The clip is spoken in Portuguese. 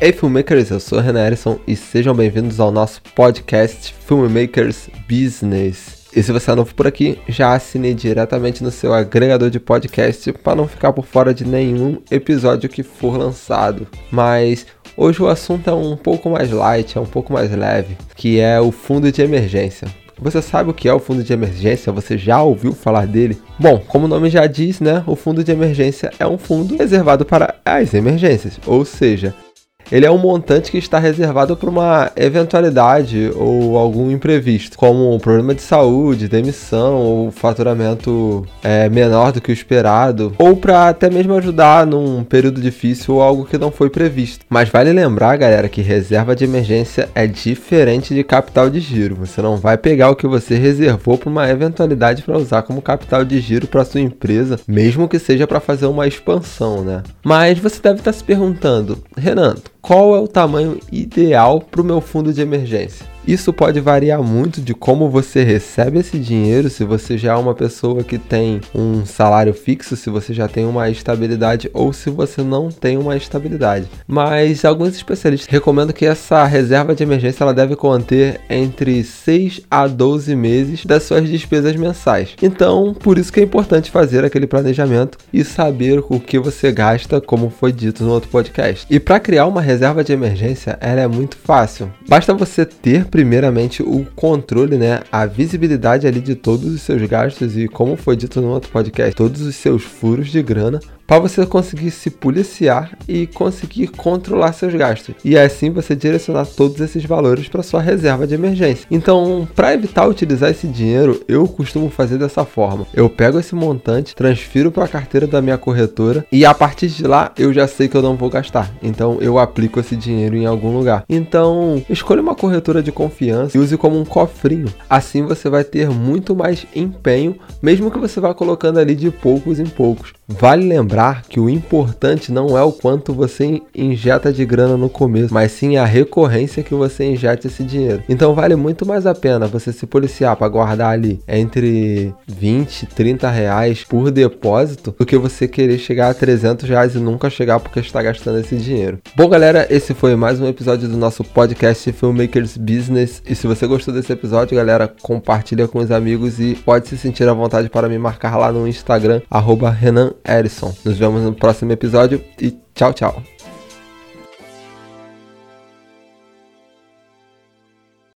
Ei filmmakers, eu sou Renan Erison e sejam bem-vindos ao nosso podcast Filmmakers Business. E se você é novo por aqui, já assine diretamente no seu agregador de podcast para não ficar por fora de nenhum episódio que for lançado. Mas hoje o assunto é um pouco mais light, é um pouco mais leve, que é o fundo de emergência. Você sabe o que é o fundo de emergência? Você já ouviu falar dele? Bom, como o nome já diz, né? O fundo de emergência é um fundo reservado para as emergências, ou seja, ele é um montante que está reservado para uma eventualidade ou algum imprevisto, como um problema de saúde, demissão ou faturamento é, menor do que o esperado, ou para até mesmo ajudar num período difícil ou algo que não foi previsto. Mas vale lembrar, galera, que reserva de emergência é diferente de capital de giro. Você não vai pegar o que você reservou para uma eventualidade para usar como capital de giro para sua empresa, mesmo que seja para fazer uma expansão, né? Mas você deve estar se perguntando, Renan, qual é o tamanho ideal para o meu fundo de emergência? Isso pode variar muito de como você recebe esse dinheiro, se você já é uma pessoa que tem um salário fixo, se você já tem uma estabilidade ou se você não tem uma estabilidade. Mas alguns especialistas recomendam que essa reserva de emergência ela deve conter entre 6 a 12 meses das suas despesas mensais. Então, por isso que é importante fazer aquele planejamento e saber o que você gasta, como foi dito no outro podcast. E para criar uma reserva de emergência, ela é muito fácil. Basta você ter primeiramente o controle, né, a visibilidade ali de todos os seus gastos e como foi dito no outro podcast, todos os seus furos de grana para você conseguir se policiar e conseguir controlar seus gastos. E assim você direcionar todos esses valores para sua reserva de emergência. Então, para evitar utilizar esse dinheiro, eu costumo fazer dessa forma. Eu pego esse montante, transfiro para a carteira da minha corretora e a partir de lá eu já sei que eu não vou gastar. Então, eu aplico esse dinheiro em algum lugar. Então, escolha uma corretora de confiança e use como um cofrinho. Assim você vai ter muito mais empenho, mesmo que você vá colocando ali de poucos em poucos. Vale lembrar que o importante não é o quanto você injeta de grana no começo, mas sim a recorrência que você injeta esse dinheiro. Então vale muito mais a pena você se policiar para guardar ali entre 20 e 30 reais por depósito do que você querer chegar a 300 reais e nunca chegar porque está gastando esse dinheiro. Bom, galera, esse foi mais um episódio do nosso podcast Filmmakers Business. E se você gostou desse episódio, galera, compartilha com os amigos e pode se sentir à vontade para me marcar lá no Instagram, Renan Erison. Nos vemos no próximo episódio e tchau, tchau.